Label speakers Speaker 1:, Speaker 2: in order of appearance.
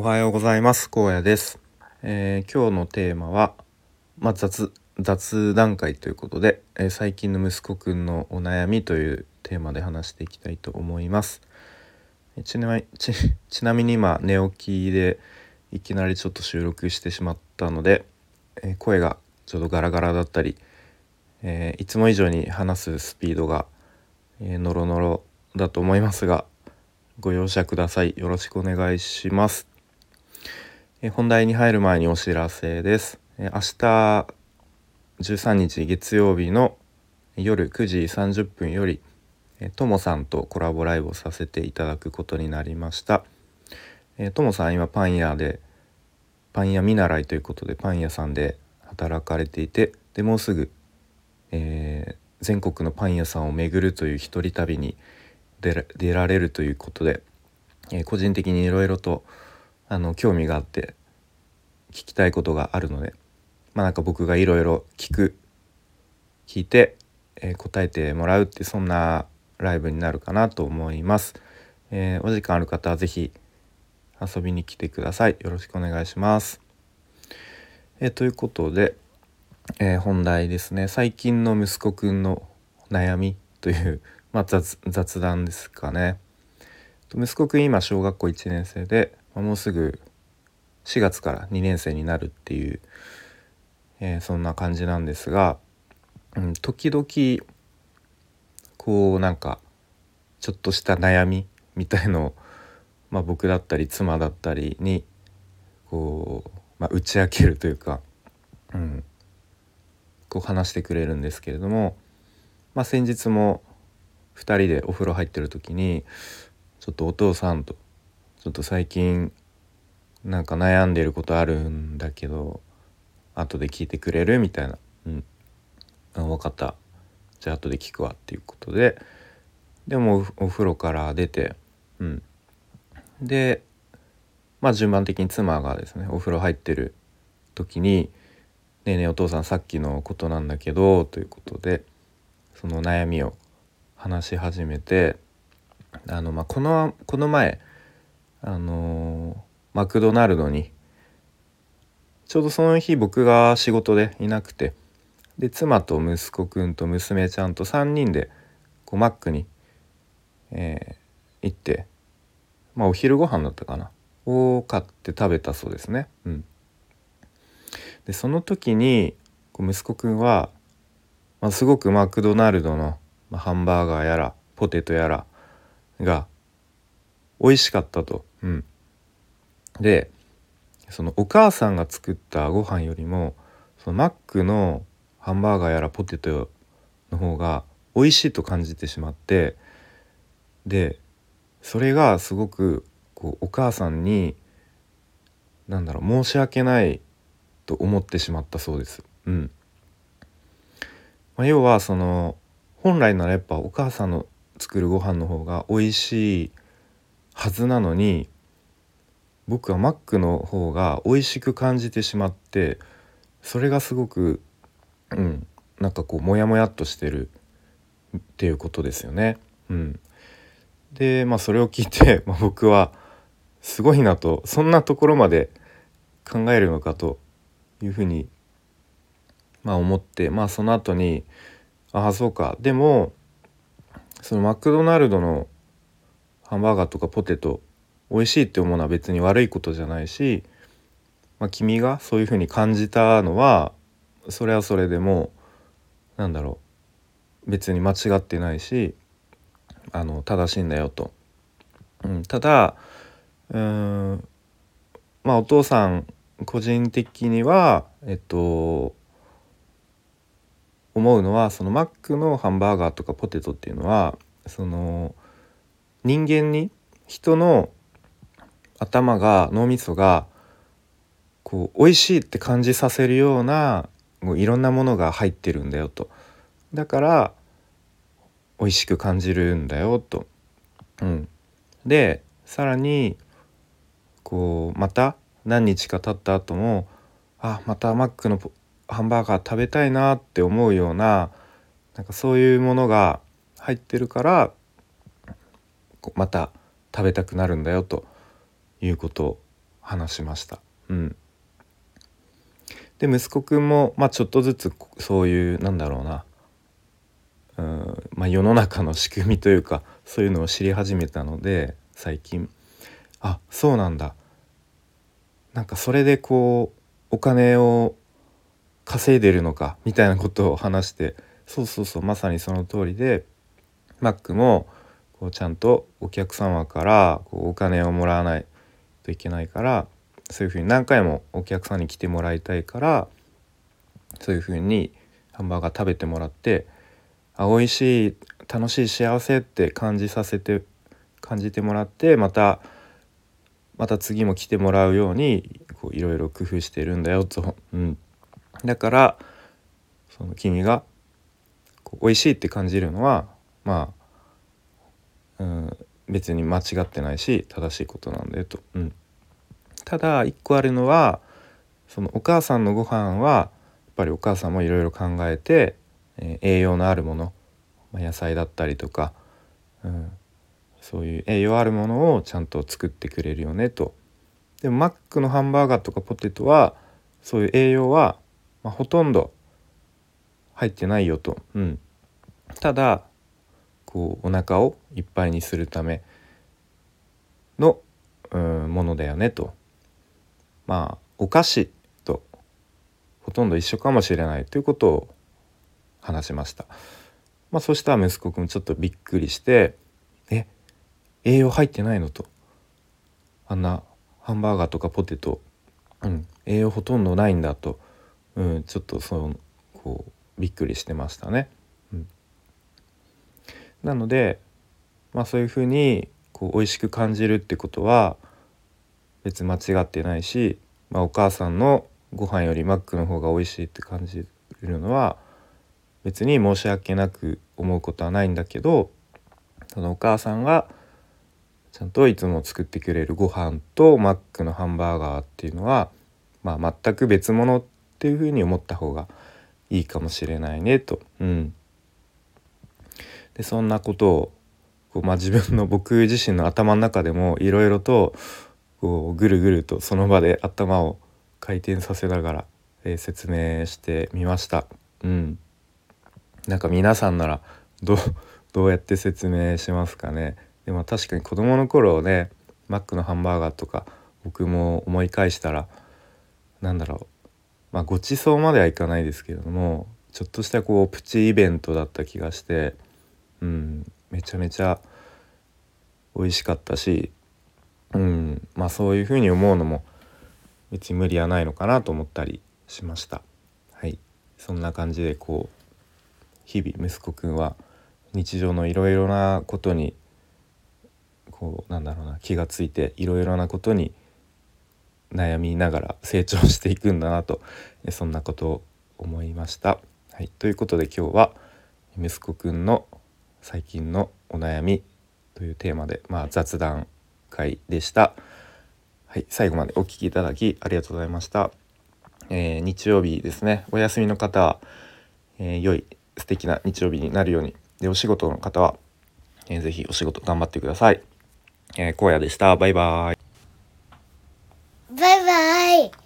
Speaker 1: おはようございます。高野です、えー、今日のテーマは、まあ、雑雑談会ということで、えー、最近の息子くんのお悩みというテーマで話していきたいと思います。ちなみ ちちなみに今寝起きでいきなりちょっと収録してしまったので、えー、声がちょっとガラガラだったり、えいつも以上に話すスピードが、えノロノロだと思いますがご容赦ください。よろしくお願いします。本題に入る前にお知らせです。明日13日月曜日の夜9時30分よりともさんとコラボライブをさせていただくことになりました。ともさん今パン屋でパン屋見習いということでパン屋さんで働かれていてでもうすぐ、えー、全国のパン屋さんを巡るという一人旅に出られるということで、えー、個人的にいろいろとあの興味があって聞きたいことがあるのでまあなんか僕がいろいろ聞く聞いて、えー、答えてもらうってそんなライブになるかなと思います。えー、お時間ある方は是非遊びに来てください。よろしくお願いします。えー、ということで、え本題ですね最近の息子くんの悩みという、まあ、雑談ですかね。息子くん今小学校1年生でもうすぐ4月から2年生になるっていう、えー、そんな感じなんですが、うん、時々こうなんかちょっとした悩みみたいのを、まあ、僕だったり妻だったりにこう、まあ、打ち明けるというか、うん、こう話してくれるんですけれども、まあ、先日も2人でお風呂入ってる時にちょっとお父さんとちょっと最近なんか悩んでることあるんだけど後で聞いてくれるみたいな「うん。分かった。じゃあ後で聞くわ」っていうことで。でもお風呂から出てうん。でまあ順番的に妻がですねお風呂入ってる時に「ねえねえお父さんさっきのことなんだけど」ということでその悩みを話し始めてあのまあこのこの前あの、マクドナルドにちょうどその日僕が仕事でいなくてで妻と息子くんと娘ちゃんと3人でこうマックに、えー、行ってまあお昼ご飯だったかなを買って食べたそうですね。うん、でその時にこう息子くんは、まあ、すごくマクドナルドの、まあ、ハンバーガーやらポテトやらが美味しかったと。うん、でそのお母さんが作ったご飯よりもそのマックのハンバーガーやらポテトの方が美味しいと感じてしまってでそれがすごくこうお母さんに何だろう申し訳ないと思ってしまったそうです。うんまあ、要はその本来ならやっぱお母さんの作るご飯の方が美味しいはずなのに僕はマックの方が美味しく感じてしまってそれがすごくうんなんかこうモヤモヤっとしてるっていうことですよね。うん、でまあそれを聞いて、まあ、僕はすごいなとそんなところまで考えるのかというふうにまあ思ってまあその後にああそうかでもそのマクドナルドのハンバーガーとかポテト美味しいって思うのは別に悪いことじゃないし、まあ、君がそういうふうに感じたのはそれはそれでもなんだろう別に間違ってないしあの正しいんだよと。うん、ただうんまあお父さん個人的にはえっと思うのはそのマックのハンバーガーとかポテトっていうのはその人間に人の頭が脳みそがこう美味しいって感じさせるようなもういろんなものが入ってるんだよとだから美味しく感じるんだよと。うん、でさらにこうまた何日か経った後もあまたマックのハンバーガー食べたいなって思うようななんかそういうものが入ってるからまた食べたくなるんだよということ話しました。うん、で息子くんも、まあ、ちょっとずつそういうなんだろうな。うん、まあ、世の中の仕組みというかそういうのを知り始めたので最近。あそうなんだ。なんかそれでこうお金を稼いでるのかみたいなことを話して。そうそうそうまさにその通りでマックもこうちゃんとお客様からこうお金をもらわないといけないからそういうふうに何回もお客さんに来てもらいたいからそういうふうにハンバーガー食べてもらってあ美味しい楽しい幸せって感じさせて感じてもらってまたまた次も来てもらうようにいろいろ工夫してるんだよと、うん、だからその君がこう美味しいって感じるのはまあ、うん、別に間違ってないし正しいことなんだよと。うん、ただ一個あるのはそのお母さんのご飯はやっぱりお母さんもいろいろ考えて、えー、栄養のあるもの、ま、野菜だったりとか、うん、そういう栄養あるものをちゃんと作ってくれるよねと。でもマックのハンバーガーとかポテトはそういう栄養は、まあ、ほとんど入ってないよと。うん、ただこうお腹をいっぱいにするための、うん、ものだよねと。まあお菓子とほとんど一緒かもしれないということを話しました。まあ、そしたら息子くんちょっとびっくりして「え栄養入ってないの？とあんなハンバーガーとかポテト、うん、栄養ほとんどないんだと、うん、ちょっとそのこうびっくりしてましたね。なので、まあ、そういうふうにこう美味しく感じるってことは別に間違ってないし、まあ、お母さんのご飯よりマックの方が美味しいって感じるのは別に申し訳なく思うことはないんだけどそのお母さんがちゃんといつも作ってくれるご飯とマックのハンバーガーっていうのは、まあ、全く別物っていうふうに思った方がいいかもしれないねと。うん、でそんなことをこう、まあ、自分の僕自身の頭の中でもいろいろとこうぐるぐるとその場で頭を回転させながら、えー、説明してみました。うん、なんか皆さんならどうやって説明しますかね。でも確かに子供の頃ねマックのハンバーガーとか僕も思い返したら何だろう。まあごちそうまではいかないですけれどもちょっとしたこうプチイベントだった気がしてうんめちゃめちゃ美味しかったしうんまあそういうふうに思うのも別に無理はないのかなと思ったりしました。はいそんな感じでこう日々息子くんは日常のいろいろなことにこうなんだろうな気がついていろいろなことに悩みながら成長していくんだなとそんなことを思いました。はい、ということで今日は息子くんの最近のお悩みというテーマで、まあ、雑談会でした。はい、最後までお聴きいただきありがとうございました。えー、日曜日ですねお休みの方は、えー、良い素敵な日曜日になるようにでお仕事の方は、えー、ぜひお仕事頑張ってください。えー、荒野でした。バイバイ。
Speaker 2: バイバイ。